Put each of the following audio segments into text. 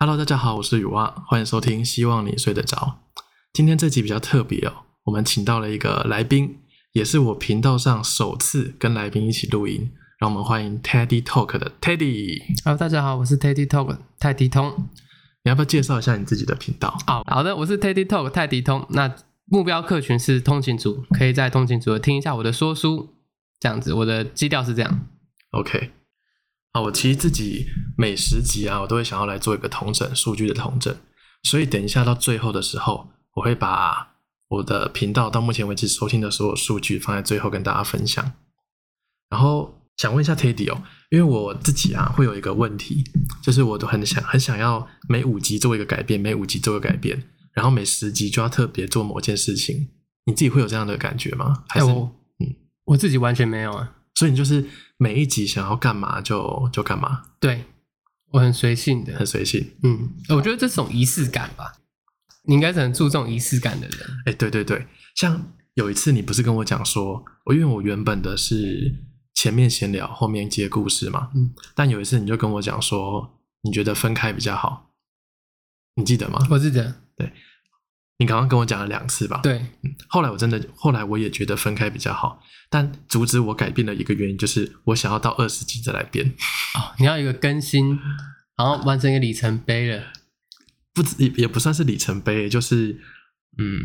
Hello，大家好，我是雨蛙，欢迎收听，希望你睡得着。今天这集比较特别哦，我们请到了一个来宾，也是我频道上首次跟来宾一起录音，让我们欢迎 Teddy Talk 的 Teddy。Hello，大家好，我是 Teddy Talk 泰迪通。你要不要介绍一下你自己的频道？好好的，我是 Teddy Talk 泰迪通。那目标客群是通勤族，可以在通勤族听一下我的说书，这样子。我的基调是这样。OK，好，我其实自己每十集啊，我都会想要来做一个同整数据的同整，所以等一下到最后的时候，我会把我的频道到目前为止收听的所有数据放在最后跟大家分享。然后想问一下 Teddy 哦，因为我自己啊会有一个问题，就是我都很想很想要每五集做一个改变，每五集做一个改变，然后每十集就要特别做某件事情。你自己会有这样的感觉吗？还我嗯，我自己完全没有啊。所以你就是每一集想要干嘛就就干嘛，对，我很随性的很。随性。嗯，我觉得这是种仪式感吧。你应该是很注重仪式感的人。哎，对对对，像有一次你不是跟我讲说，我因为我原本的是前面闲聊，后面接故事嘛，嗯，但有一次你就跟我讲说，你觉得分开比较好，你记得吗？我记得，你刚刚跟我讲了两次吧？。对，后来我真的，后来我也觉得分开比较好，但阻止我改变的一个原因就是我想要到二十集再来变，哦，你要有一个更新，然后完成一个里程碑了。不止也也不算是里程碑，就是嗯，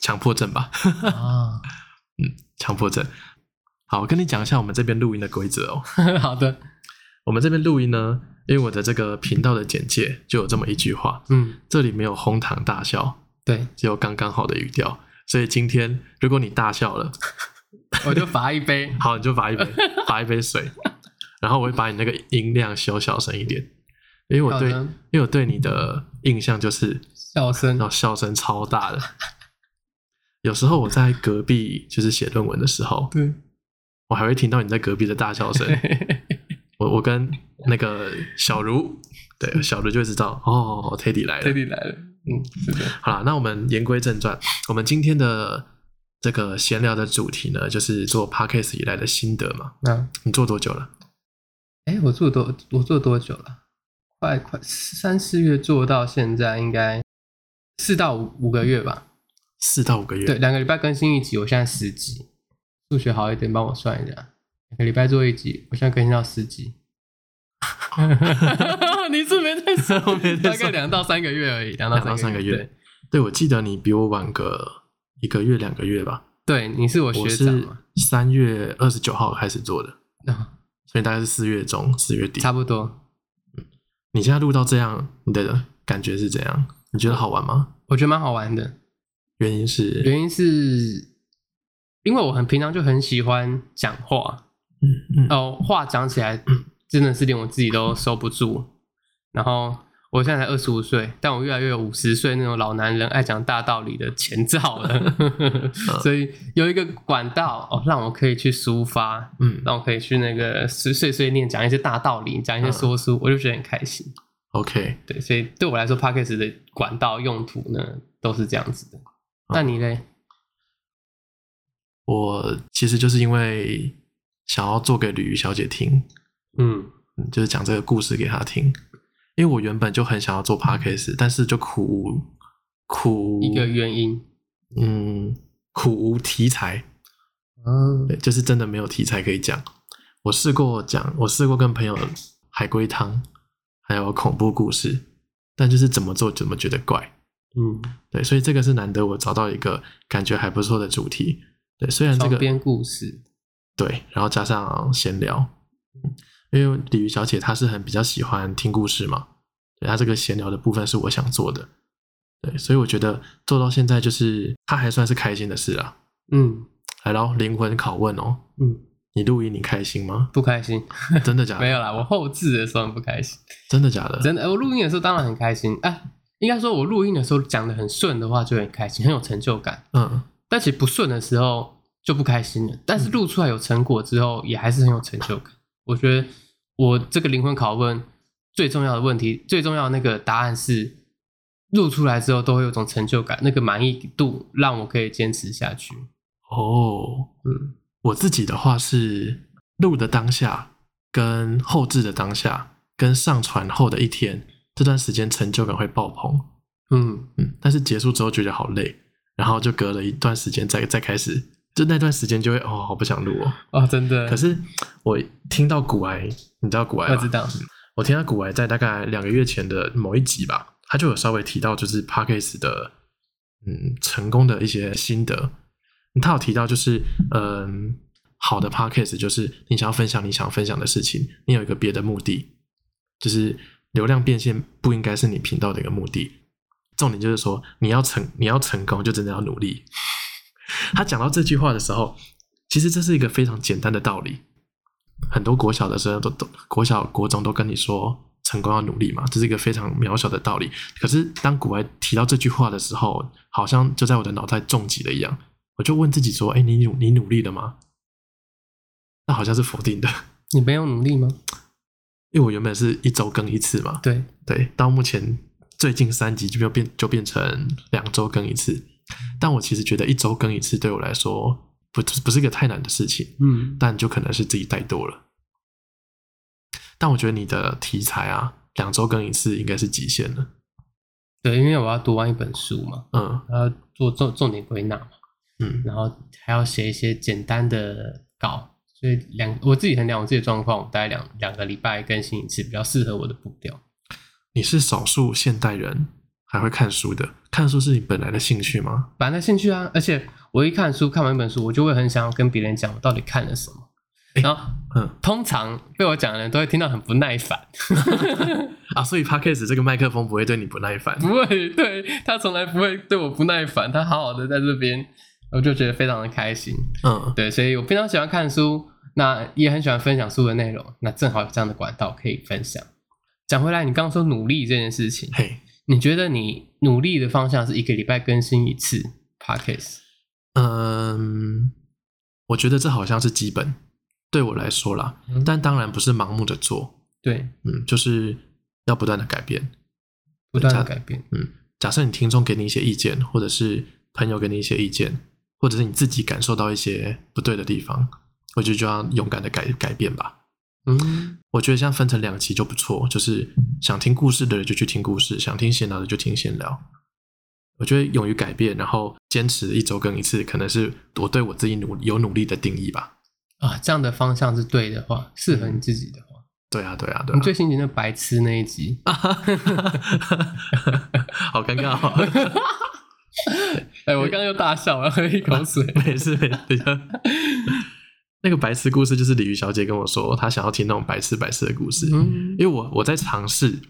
强迫症吧。啊，嗯强迫症。好，我跟你讲一下我们这边录音的规则哦。好的，我们这边录音呢，因为我的这个频道的简介就有这么一句话，嗯，这里没有哄堂大笑，对，只有刚刚好的语调。所以今天如果你大笑了，我就罚一杯。好，你就罚一杯，罚一杯水，然后我会把你那个音量修小声一点，因为我对，因为我对你的印象就是，笑声然后笑声超大的。有时候我在隔壁就是写论文的时候，对，我还会听到你在隔壁的大笑声。我我跟那个小茹，对小茹就会知道哦，Teddy 来了。Teddy 来了，嗯，是的，好啦，那我们言归正传，我们今天的这个闲聊的主题呢，就是做 Podcast 以来的心得嘛。那，你做多久了？哎，我做多，我做多久了？快快三四月做到现在，应该四到五五个月吧。四到五个月。对，，两个礼拜更新一集，我现在十集。数学好一点，帮我算一下，两个礼拜做一集，我现在更新到十集。你是没在算，我没在算大概两到三个月而已，两到三个月对。对，我记得你比我晚个一个月、两个月吧。对，你是我我学长嘛？三月二十九号开始做的，啊所以大概是四月中、四月底。差不多。你现在录到这样，你的感觉是怎样？你觉得好玩吗？我觉得蛮好玩的，原因是，原因是因为我很平常就很喜欢讲话，嗯嗯哦，话讲起来真的是连我自己都收不住。然后我现在才二十五岁，但我越来越有五十岁那种老男人爱讲大道理的前兆了。所以有一个管道哦，让我可以去抒发，嗯让我可以去那个碎碎碎念，讲一些大道理，讲一些说书，我就觉得很开心。，OK，对，所以对我来说 p a c k a g e 的管道用途呢都是这样子的。那你嘞？我其实就是因为想要做给鲤鱼小姐听，嗯，嗯就是讲这个故事给他听。因为我原本就很想要做 podcast，但是就苦无苦一个原因。嗯苦无题材，嗯对，就是真的没有题材可以讲。我试过讲，我试过跟朋友海龟汤，还有恐怖故事，但就是怎么做怎么觉得怪。嗯，对，所以这个是难得我找到一个感觉还不错的主题。对，虽然这个编故事。对，然后加上闲聊，嗯因为鲤鱼小姐她是很比较喜欢听故事嘛，对她这个闲聊的部分是我想做的，对，所以我觉得做到现在就是她还算是开心的事啊。嗯来喽，灵魂拷问哦，嗯，你录音你开心吗？不开心。真的假的？没有啦，我后置的时候很不开心。真的假的？真的，我录音的时候当然很开心。哎、应该说我录音的时候讲的很顺的话就很开心，很有成就感。嗯，但其实不顺的时候就不开心了。但是录出来有成果之后，也还是很有成就感。我觉得我这个灵魂拷问最重要的问题，最重要的那个答案是，录出来之后都会有种成就感，那个满意度让我可以坚持下去。哦，嗯我自己的话是录的当下，跟后置的当下，跟上传后的一天，这段时间成就感会爆棚，嗯，嗯，但是结束之后觉得好累，然后就隔了一段时间再再开始，就那段时间就会哦，好不想录哦。哦，真的。可是我听到古癌，你知道古癌吗？我知道，我听到古癌在大概两个月前的某一集吧，他就有稍微提到就是 p a c k a g e 的嗯成功的一些心得。他有提到就是嗯好的 p a c k a g e 就是你想要分享你想分享的事情，你有一个别的目的，就是流量变现不应该是你频道的一个目的。重点就是说你要成你要成功就真的要努力。他讲到这句话的时候，其实这是一个非常简单的道理。很多国小的时候都都国小国中都跟你说成功要努力嘛，这是一个非常渺小的道理。可是当古外提到这句话的时候，好像就在我的脑袋重击了一样。我就问自己说：“哎，你努你努力了吗？”那好像是否定的。你没有努力吗？因为我原本是一周更一次嘛。对对，到目前最近三集就变就变成两周更一次。但我其实觉得一周更一次对我来说不不是一个太难的事情。嗯，但就可能是自己怠惰了。但我觉得你的题材啊，两周更一次应该是极限了。对，因为我要读完一本书嘛，嗯然后做重重点归纳嘛，嗯然后还要写一些简单的稿，所以两我自己衡量我自己的状况，我大概两两个礼拜更新一次，比较适合我的步调。你是少数现代人还会看书的，看书是你本来的兴趣吗？本来的兴趣啊，而且我一看书，看完一本书，我就会很想要跟别人讲我到底看了什么。然后嗯通常被我讲的人都会听到很不耐烦，啊，所以 Podcast 这个麦克风不会对你不耐烦。不会对他从来不会对我不耐烦，他好好的在这边，我就觉得非常的开心。嗯对，所以我非常喜欢看书，那也很喜欢分享书的内容，那正好有这样的管道可以分享。讲回来，你刚刚说努力这件事情，嘿，你觉得你努力的方向是一个礼拜更新一次 podcast？嗯，我觉得这好像是基本，对我来说啦。嗯但当然不是盲目的做，对，嗯，就是要不断的改变。不断的改变。嗯，假设你听众给你一些意见，或者是朋友给你一些意见，或者是你自己感受到一些不对的地方，我觉得就要勇敢的改改变吧。嗯，我觉得这样分成两期就不错，就是想听故事的人就去听故事，想听闲聊的就听闲聊。我觉得勇于改变，然后坚持一周更一次，可能是我对我自己努有努力的定义吧。啊，这样的方向是对的话，适合你自己的话，对啊，对啊，对啊。你最新集那白痴那一集，好尴尬哦。哎，我刚刚又大笑，我要喝一口水。没事没事。那个白痴故事就是鲤鱼小姐跟我说，她想要听那种白痴白痴的故事，嗯因为我我在尝试，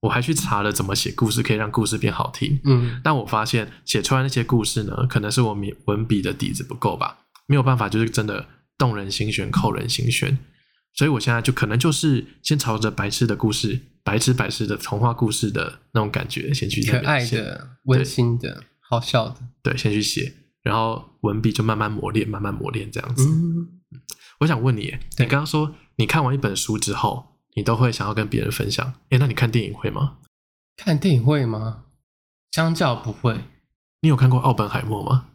我还去查了怎么写故事可以让故事变好听，嗯但我发现写出来那些故事呢，可能是我文文笔的底子不够吧，没有办法就是真的动人心弦、扣人心弦，所以我现在就可能就是先朝着白痴的故事、白痴白痴的童话故事的那种感觉先去那可爱的、温馨的、好笑的。对，先去写，然后文笔就慢慢磨练，慢慢磨练这样子。嗯，我想问你你刚刚说你看完一本书之后，你都会想要跟别人分享，诶，那你看电影会吗？看电影会吗？相较不会，你有看过《奥本海默》吗？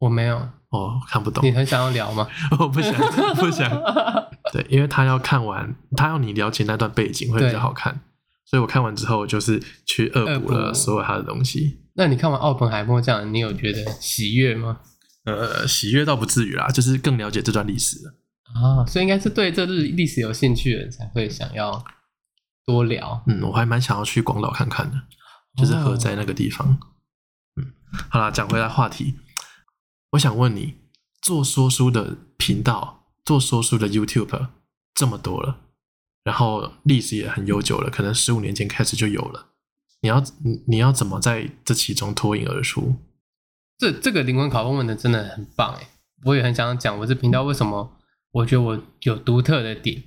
我没有。哦，看不懂你，很想要聊吗？我不想，不想。对，因为他要看完，他要你了解那段背景会比对较好看，所以我看完之后就是去恶补恶补了所有他的东西。那你看完《奥本海默》这样，你有觉得喜悦吗？呃，喜悦倒不至于啦，就是更了解这段历史了。啊，所以应该是对这历历史有兴趣的人才会想要多聊。嗯，我还蛮想要去广岛看看的，就是哦河在那个地方。嗯，好啦，讲回来话题，我想问你，做说书的频道，做说书的 YouTube 这么多了，然后历史也很悠久了，可能十五年前开始就有了。你要你你要怎么在这其中脱颖而出？这这个灵魂拷问问的真的很棒哎，我也很想讲我这频道为什么我觉得我有独特的点。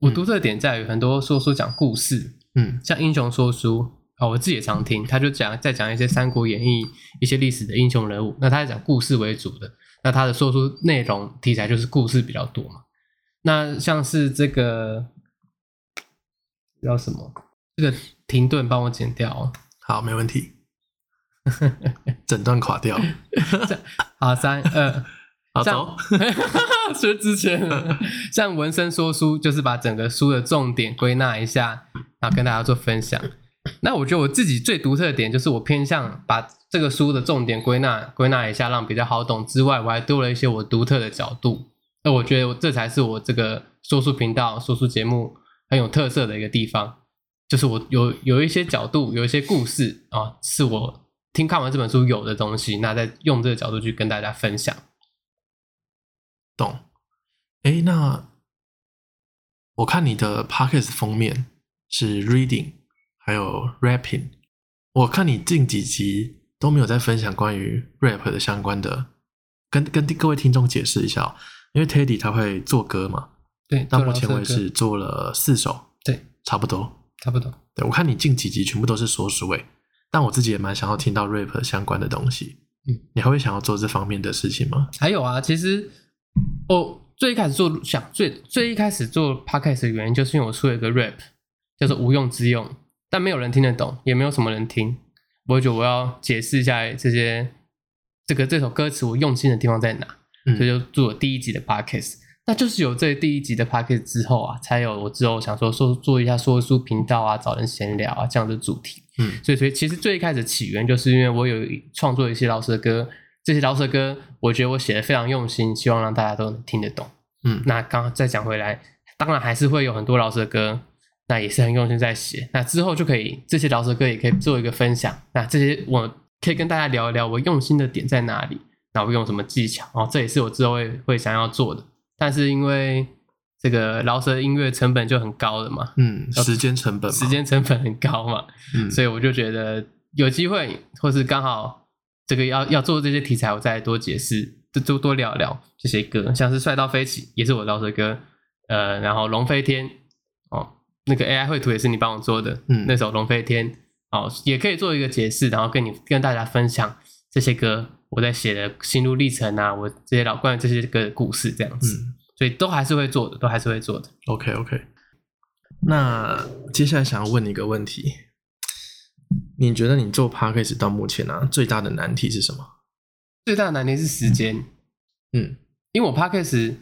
我嗯独特的点在于很多说书讲故事，嗯像英雄说书啊，我自己也常听，他就讲在讲一些《三国演义》一些历史的英雄人物，那他是讲故事为主的，那他的说书内容题材就是故事比较多嘛。那像是这个叫什么？这个停顿帮我剪掉哦。好，没问题。整段垮掉，好，三二，好这走样。学之前了，像文生说书，就是把整个书的重点归纳一下，然后跟大家做分享。那我觉得我自己最独特的点就是我偏向把这个书的重点归纳归纳一下，让比较好懂之外，我还多了一些我独特的角度。那我觉得这才是我这个说书频道、说书节目很有特色的一个地方，就是我有有一些角度，有一些故事啊，是我听看完这本书有的东西，那再用这个角度去跟大家分享。懂？哎，那我看你的 podcast 封面是 reading，还有 rapping。我看你近几集都没有在分享关于 rap 的相关的，跟跟各位听众解释一下哦，因为 Teddy 他会做歌嘛，对，到目前为止做了四首，对，差不多。差不多。对我看你近几集全部都是说书诶，但我自己也蛮想要听到 rap 相关的东西。嗯，你还会想要做这方面的事情吗？还有啊，其实我最一开始做想最最一开始做 podcast 的原因，就是因为我出了一个 rap，叫做无用之用，但没有人听得懂，也没有什么人听。我觉得我要解释一下这些这个这首歌词我用心的地方在哪，嗯所以就做了第一集的 podcast。那就是有这第一集的 podcast 之后啊，才有我之后想说说做一下说书频道啊，找人闲聊啊这样的主题。嗯所以，所以其实最一开始起源就是因为我有创作一些老师的歌，这些饶舌歌我觉得我写的非常用心，希望让大家都能听得懂。嗯那刚刚再讲回来，当然还是会有很多饶舌歌，那也是很用心在写。那之后就可以这些饶舌歌也可以做一个分享。那这些我可以跟大家聊一聊我用心的点在哪里，那我用什么技巧哦，这也是我之后会会想要做的。但是因为这个饶舌音乐成本就很高了嘛，嗯，时间成本，时间成本很高嘛，嗯所以我就觉得有机会，或是刚好这个要要做这些题材，我再多解释，多多多聊聊这些歌，像是《帅到飞起》也是我饶舌歌，呃，然后《龙飞天》哦，那个 AI 绘图也是你帮我做的，嗯那首《龙飞天》哦，也可以做一个解释，然后跟你跟大家分享这些歌我在写的心路历程啊，我这些老关于这些歌的故事这样子，嗯所以都还是会做的，都还是会做的。，OK OK。那接下来想要问你一个问题，你觉得你做 podcast 到目前啊最大的难题是什么？最大的难题是时间。嗯因为我 podcast，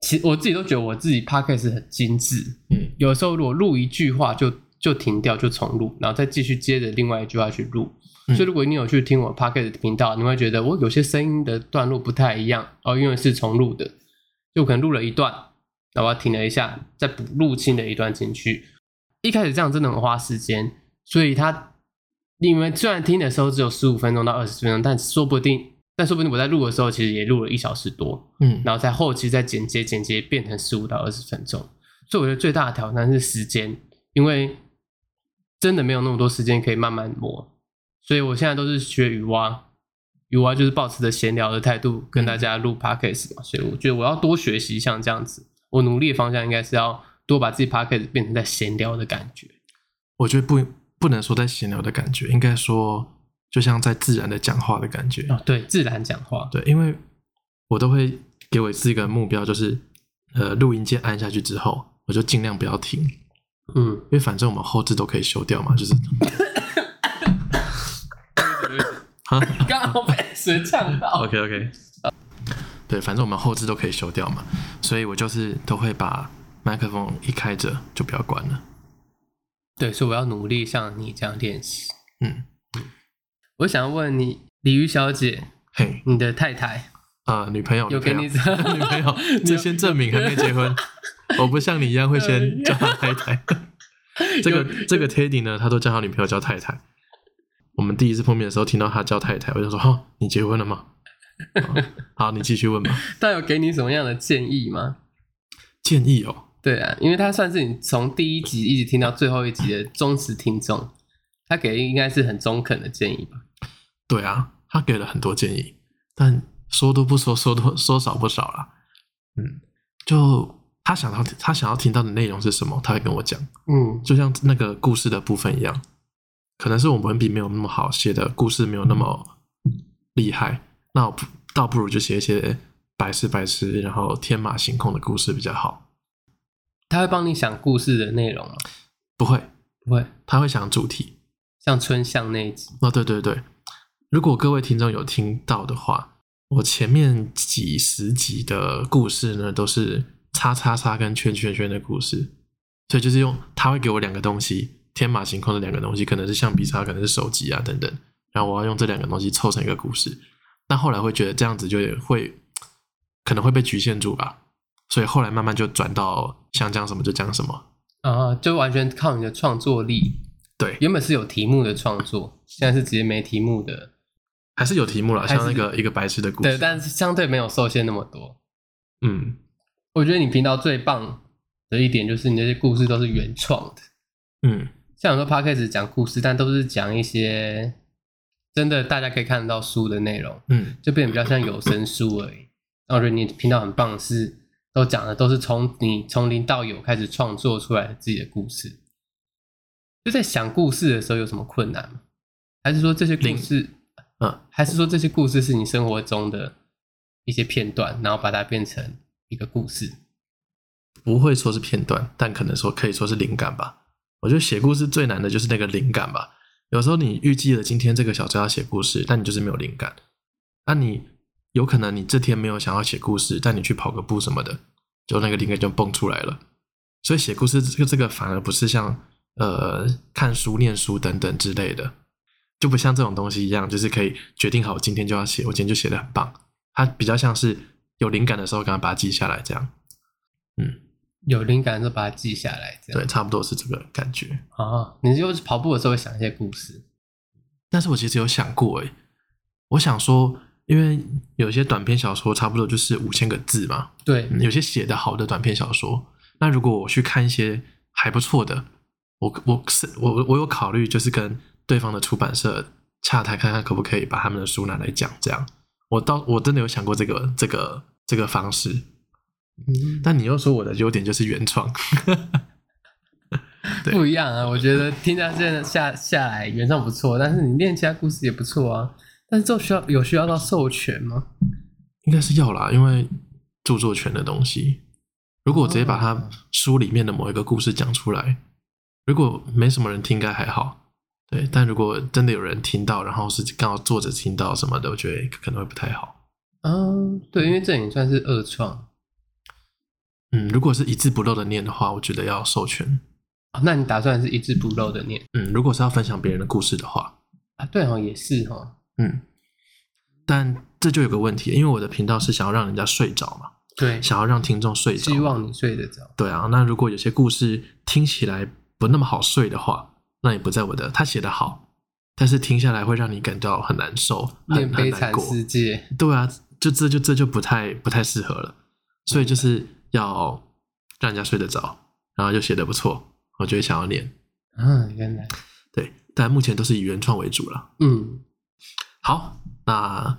其实我自己都觉得我自己 podcast 很精致，嗯有时候如果录一句话就就停掉就重录，然后再继续接着另外一句话去录。嗯所以如果你有去听我 podcast 的频道，你会觉得我有些声音的段落不太一样哦，因为是重录的，就可能录了一段，然后停了一下，再补录新的一段进去。一开始这样真的很花时间，所以它你们虽然听的时候只有十五分钟到二十分钟，但说不定，但说不定我在录的时候其实也录了一小时多。嗯然后在后期再剪接，剪接变成十五到二十分钟。所以我觉得最大的挑战是时间，因为真的没有那么多时间可以慢慢磨。所以我现在都是学雨蛙，雨蛙就是保持着闲聊的态度跟大家录 podcast 嘛。所以我觉得我要多学习像这样子，我努力的方向应该是要多把自己 podcast 变成在闲聊的感觉。我觉得不不能说在闲聊的感觉，应该说就像在自然的讲话的感觉。哦，对，自然讲话，对，因为我都会给我自己一个目标，就是呃，录音键按下去之后，我就尽量不要停，嗯，因为反正我们后置都可以修掉嘛，就是 哈刚好被谁呛到。OK OK，对，反正我们后置都可以修掉嘛，所以我就是都会把麦克风一开着就不要关了。对，所以我要努力像你这样练习。嗯，我想要问你，鲤鱼小姐，嘿，你的太太呃，女朋友，有给你女朋友，女朋友，这先证明还没结婚。我不像你一样会先叫她太太。这个这个 Teddy 呢，他都叫他女朋友叫太太。我们第一次碰面的时候，听到他叫太太，我就说：“哈，你结婚了吗？”好好，你继续问吧。他有给你什么样的建议吗？建议哦，对啊，因为他算是你从第一集一直听到最后一集的忠实听众，他给应该是很中肯的建议吧？对啊，他给了很多建议，但说多不说，说多说少不少啦。嗯，就他想要他想要听到的内容是什么，他会跟我讲。嗯，就像那个故事的部分一样，可能是我文笔没有那么好，写的故事没有那么厉害，那我不倒不如就写一些白痴白痴，然后天马行空的故事比较好。他会帮你想故事的内容吗？不会，不会，他会想主题。像春象那一集，哦，对对对，如果各位听众有听到的话，我前面几十集的故事呢，都是叉叉叉跟圈圈圈的故事，所以就是用他会给我两个东西，天马行空的两个东西，可能是橡皮擦，可能是手机啊等等，然后我要用这两个东西凑成一个故事。但后来会觉得这样子就会可能会被局限住吧，所以后来慢慢就转到想讲什么就讲什么。啊，就完全靠你的创作力。对，原本是有题目的创作，现在是直接没题目的，还是有题目了，像那个一个白痴的故事。对，但是相对没有受限那么多。嗯，我觉得你频道最棒的一点就是你那些故事都是原创的，嗯，像很多 podcast 讲故事，但都是讲一些真的大家可以看得到书的内容，嗯，就变得比较像有声书而已。那我觉得你频道很棒的是，都讲的都是从你从零到有开始创作出来的自己的故事。就在想故事的时候有什么困难吗？还是说这些故事，嗯，还是说这些故事是你生活中的一些片段，然后把它变成一个故事？不会说是片段，但可能说可以说是灵感吧。我觉得写故事最难的就是那个灵感吧。有时候你预计了今天这个小时要写故事，但你就是没有灵感。那你有可能你这天没有想要写故事，但你去跑个步什么的，就那个灵感就蹦出来了。所以写故事这个这个反而不是像呃看书、念书等等之类的，就不像这种东西一样，就是可以决定好我今天就要写，我今天就写的很棒。它比较像是有灵感的时候，赶快把它记下来，这样。嗯，有灵感就把它记下来，这样对，差不多是这个感觉。啊。你就是跑步的时候会想一些故事，但是我其实有想过，诶，我想说，因为有些短篇小说差不多就是五千个字嘛，对，嗯有些写的好的短篇小说，那如果我去看一些还不错的，我我是我我有考虑，就是跟对方的出版社洽谈，看看可不可以把他们的书拿来讲，这样。我到我真的有想过这个这个这个方式，嗯，但你又说我的优点就是原创，对不一样啊。我觉得听到现在下下来原创不错，但是你练其他故事也不错啊。但是这需要有需要到授权吗？应该是要啦，因为著作权的东西，如果我直接把它书里面的某一个故事讲出来，如果没什么人听，应该还好。对，但如果真的有人听到，然后是刚好作者听到什么的，我觉得可能会不太好。嗯，对，因为这也算是二创嗯，如果是一字不漏的念的话，我觉得要授权。哦。那你打算是一字不漏的念嗯，如果是要分享别人的故事的话，啊？对哦，也是哦。嗯，但这就有个问题，因为我的频道是想要让人家睡着嘛，对，想要让听众睡着。希望你睡得着。对啊，那如果有些故事听起来不那么好睡的话，那也不在我的。他写的好，但是听下来会让你感到很难受，念很悲惨。世界，对啊，就这就这就不太不太适合了。所以就是要让人家睡得着，然后又写的不错，我就会想要念。嗯，原来，对，但目前都是以原创为主了。嗯，好，那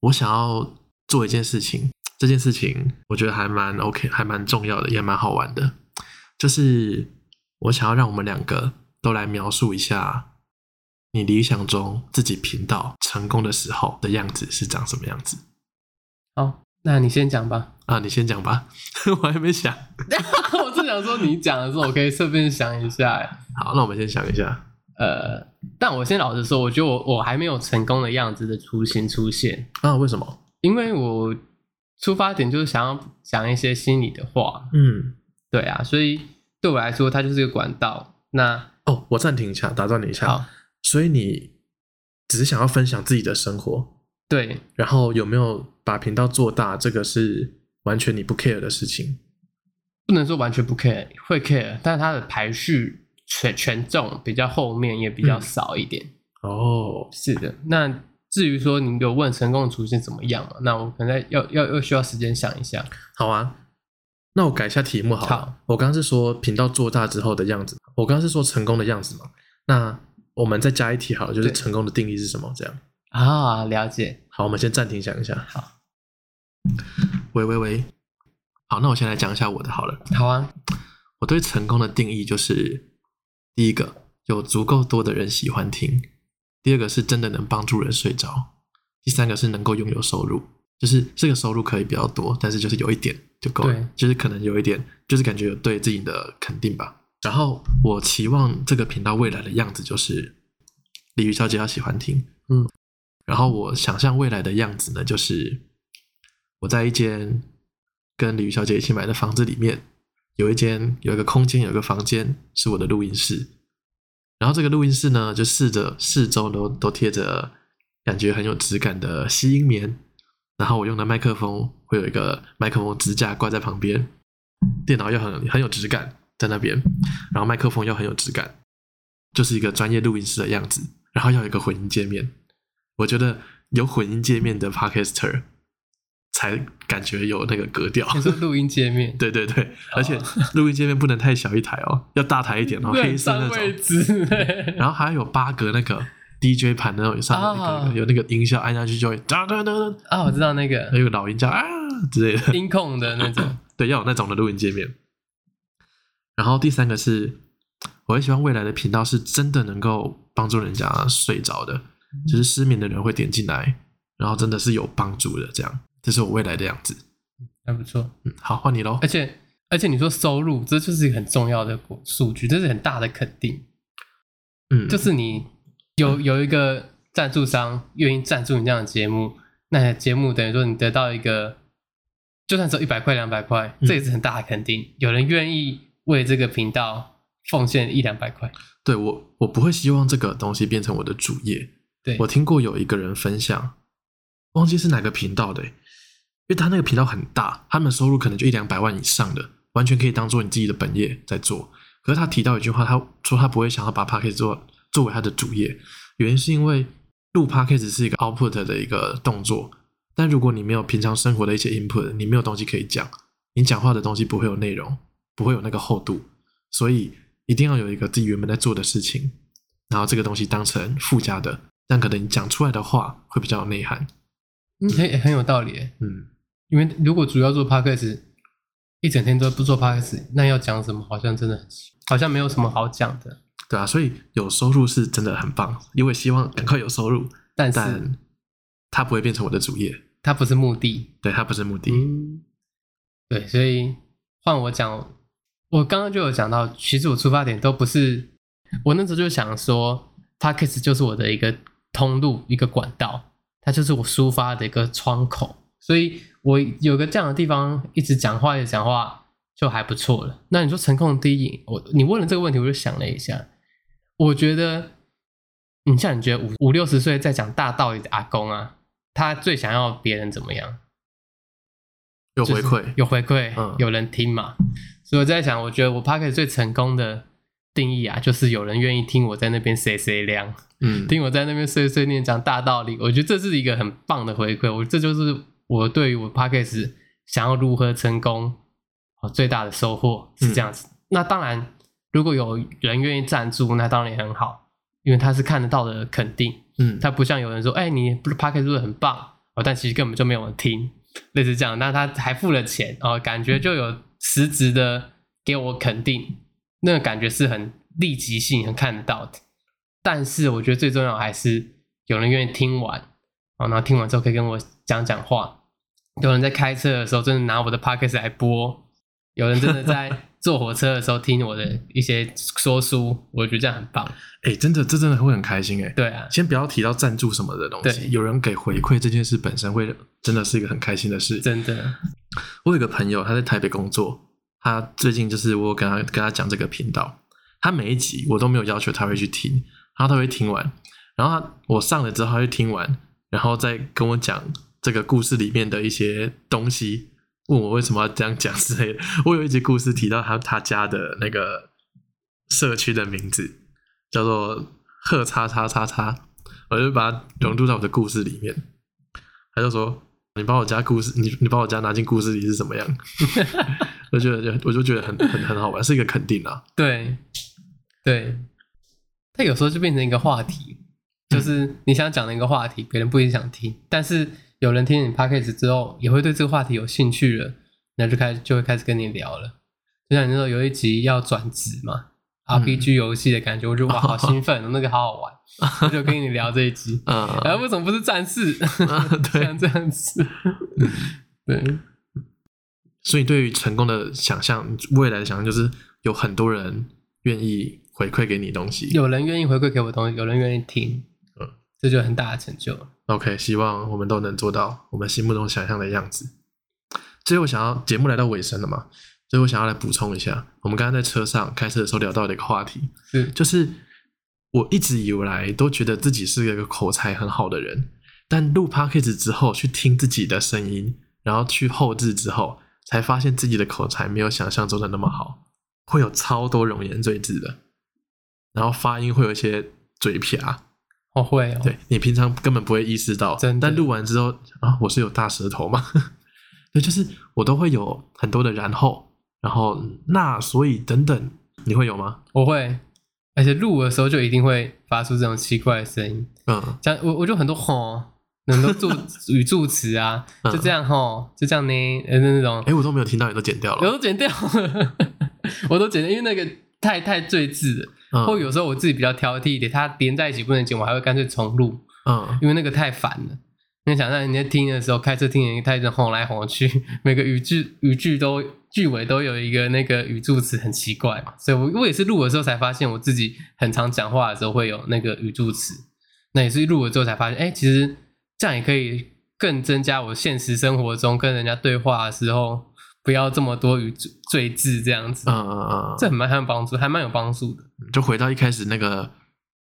我想要做一件事情，这件事情我觉得还蛮 OK，还蛮重要的，也蛮好玩的。就是我想要让我们两个都来描述一下你理想中自己频道成功的时候的样子是长什么样子好，那你先讲吧。啊？你先讲吧，我还没想。我正想说你讲的时候，我可以顺便想一下。哎好，那我们先想一下。呃，但我先老实说，我觉得我我还没有成功的样子的雏形出现，啊？为什么？因为我出发点就是想要讲一些心里的话，嗯，对啊，所以对我来说，它就是一个管道。那哦，我暂停一下，打断你一下。好，所以你只是想要分享自己的生活，对，然后有没有把频道做大，这个是完全你不 care 的事情。不能说完全不 care，会 care，但是它的排序权权重比较后面，也比较少一点。哦，是的，那至于说你有问成功的雏形怎么样嘛？那我可能要要要需要时间想一下。好啊，那我改一下题目好了。好我刚刚是说频道做大之后的样子，我刚刚是说成功的样子嘛。那我们再加一题好了，就是成功的定义是什么？这样。啊，了解。好，我们先暂停想一下。好，喂喂喂，好，那我先来讲一下我的好了。好啊，我对成功的定义就是：第一个，有足够多的人喜欢听；第二个是真的能帮助人睡着；第三个是能够拥有收入，就是这个收入可以比较多，但是就是有一点就够了，就是可能有一点，就是感觉有对自己的肯定吧。然后我期望这个频道未来的样子就是，鲤鱼小姐要喜欢听，嗯，然后我想象未来的样子呢，就是我在一间跟鲤鱼小姐一起买的房子里面，有一间有一个空间，有一个房间是我的录音室，然后这个录音室呢，就四着四周都都贴着感觉很有质感的吸音棉，然后我用的麦克风会有一个麦克风支架挂在旁边，电脑又很很有质感在那边，然后麦克风又很有质感，就是一个专业录音室的样子，然后要有一个混音界面，我觉得有混音界面的 podcaster 才感觉有那个格调。你说录音界面，对对对，而且录音界面不能太小一台哦，要大台一点哦，黑色那种。然后还有八格那个 DJ 盘那种上面那个、啊有那个音效，按下去就会哒哒哒哒，啊，我知道那个。还有老鹰叫啊之类的。音控的那种，对，要有那种的录音界面。然后第三个是，我很希望未来的频道是真的能够帮助人家睡着的，就是失眠的人会点进来，然后真的是有帮助的，这样，这是我未来的样子。还不错。嗯，好，换你喽而。且而且你说收入，这就是一个很重要的数据，这是很大的肯定。嗯，就是你有有一个赞助商愿意赞助你这样的节目，那节目等于说你得到一个，就算只有一百块两百块，嗯这也是很大的肯定。有人愿意为这个频道奉献一两百块，对我，我不会希望这个东西变成我的主业。对我听过有一个人分享，忘记是哪个频道的欸，因为他那个频道很大，他们收入可能就一两百万以上的，完全可以当做你自己的本业在做。可是他提到一句话，他说他不会想要把 p a c k a g e 做作为他的主业，原因是因为录 p a c k a g e 是一个 output 的一个动作，但如果你没有平常生活的一些 input，你没有东西可以讲，你讲话的东西不会有内容，不会有那个厚度，所以一定要有一个自己原本在做的事情，然后这个东西当成附加的，但可能你讲出来的话会比较有内涵。嗯，很很有道理。嗯，因为如果主要做 podcast，一整天都不做 podcast，那要讲什么？好像真的很好像没有什么好讲的。对啊，所以有收入是真的很棒，因为希望赶快有收入，但是但它不会变成我的主业，它不是目的，对，它不是目的。嗯，对，所以换我讲，我刚刚就有讲到，其实我出发点都不是，我那时候就想说 p o d c a s t 就是我的一个通路，一个管道，它就是我抒发的一个窗口，所以我有个这样的地方，一直讲话，一直讲话就还不错了。那你说成功的第一，我你问了这个问题，我就想了一下，我觉得，你像你觉得五五六十岁在讲大道理的阿公啊，他最想要别人怎么样？有回馈，有回馈，嗯有人听嘛。所以我在想，我觉得我 p a s t 最成功的定义啊，就是有人愿意听我在那边碎碎亮，嗯，听我在那边碎碎念讲大道理。我觉得这是一个很棒的回馈。我这就是我对于我 p o d c a s t 想要如何成功哦最大的收获是这样子。那当然，如果有人愿意赞助，那当然也很好，因为他是看得到的肯定。嗯，他不像有人说，哎、你 p o d c a s t 做的很棒哦，但其实根本就没有人听，类似这样。那他还付了钱哦，感觉就有实质的给我肯定，那个感觉是很立即性、很看得到的。但是我觉得最重要还是有人愿意听完，哦，然后听完之后可以跟我讲讲话。有人在开车的时候真的拿我的 p o d c a s t 来播，有人真的在 坐火车的时候听我的一些说书，我觉得这样很棒。哎、真的，这真的会很开心哎。对啊，先不要提到赞助什么的东西，对有人给回馈这件事本身会真的是一个很开心的事。真的，我有一个朋友，他在台北工作，他最近就是我跟他跟他讲这个频道，他每一集我都没有要求他会去听，然后他会听完，然后他我上了之后他会听完，然后再跟我讲这个故事里面的一些东西，问我为什么要这样讲之类的。我有一集故事提到他他家的那个社区的名字叫做贺叉叉叉叉，我就把它融入到我的故事里面。他就说：“你把我家故事，你你把我家拿进故事里是怎么样？” 我觉得就我就觉得很很很好玩，是一个肯定啊。对，对，他有时候就变成一个话题，就是你想讲的一个话题，别人不一定想听，但是有人听你 p a c k a g e 之后，也会对这个话题有兴趣了，那就开始就会开始跟你聊了。就像你说有一集要转职嘛，RPG 游戏的感觉，我就 哇，好兴奋哦，那个好好玩，我就跟你聊这一集。嗯，然后为什么不是战士？对 像这样子，对，所以对于成功的想象，未来的想象就是有很多人愿意回馈给你东西。有人愿意回馈给我东西，有人愿意听，嗯这就很大的成就了。OK，希望我们都能做到我们心目中想象的样子。最后，想要节目来到尾声了嘛？最后想要来补充一下，我们刚刚在车上开车的时候聊到的一个话题，是，就是我一直以来都觉得自己是一个口才很好的人，但录 podcast 之后去听自己的声音，然后去后置之后，才发现自己的口才没有想象中的那么好，会有超多冗言赘字的，然后发音会有一些嘴撇。我会哦，对你平常根本不会意识到，真但录完之后啊，我是有大舌头嘛？对，就是我都会有很多的然后，然后那所以等等，你会有吗？我会，而且录的时候就一定会发出这种奇怪的声音，嗯，像我我就很多吼，很多助语助词啊，嗯就这样吼，就这样呢，呃那种哎，我都没有听到，你都剪掉了。我都剪掉了，我都剪掉，因为那个太太赘字了。嗯或有时候我自己比较挑剔一点，它连在一起不能剪，我还会干脆重录，嗯，因为那个太烦了。你想让人家听的时候，开车听人家一直吼来吼去，每个语句语句都句尾都有一个那个语助词，很奇怪嘛。所以我我也是录的时候才发现，我自己很常讲话的时候会有那个语助词。那也是录了之后才发现，哎、其实这样也可以更增加我现实生活中跟人家对话的时候，不要这么多语赘字这样子。嗯嗯嗯这很蛮很有帮助，还蛮有帮助的。嗯，就回到一开始那个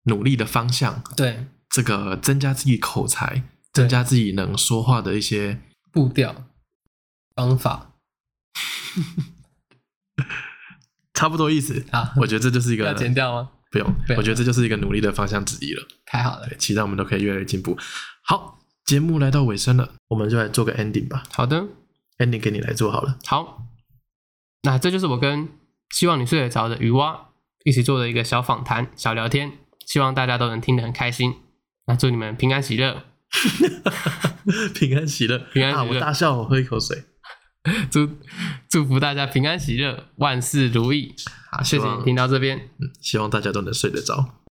努力的方向，对，这个增加自己口才，增加自己能说话的一些，步调、方法 差不多意思。啊，我觉得这就是一个要剪掉吗？不用不，用我觉得这就是一个努力的方向之一了。太好了，对，期待我们都可以越来越进步。好，节目来到尾声了，我们就来做个 ending 吧。好的，ending 给你来做好了。好，那这就是我跟希望你睡得着的鱼蛙一起做的一个小访谈、小聊天，希望大家都能听得很开心。那祝你们平安喜乐，平安喜乐，啊！平安喜乐我大笑，我喝一口水。祝祝福大家平安喜乐，万事如意。好，谢谢你听到这边，嗯，希望大家都能睡得着。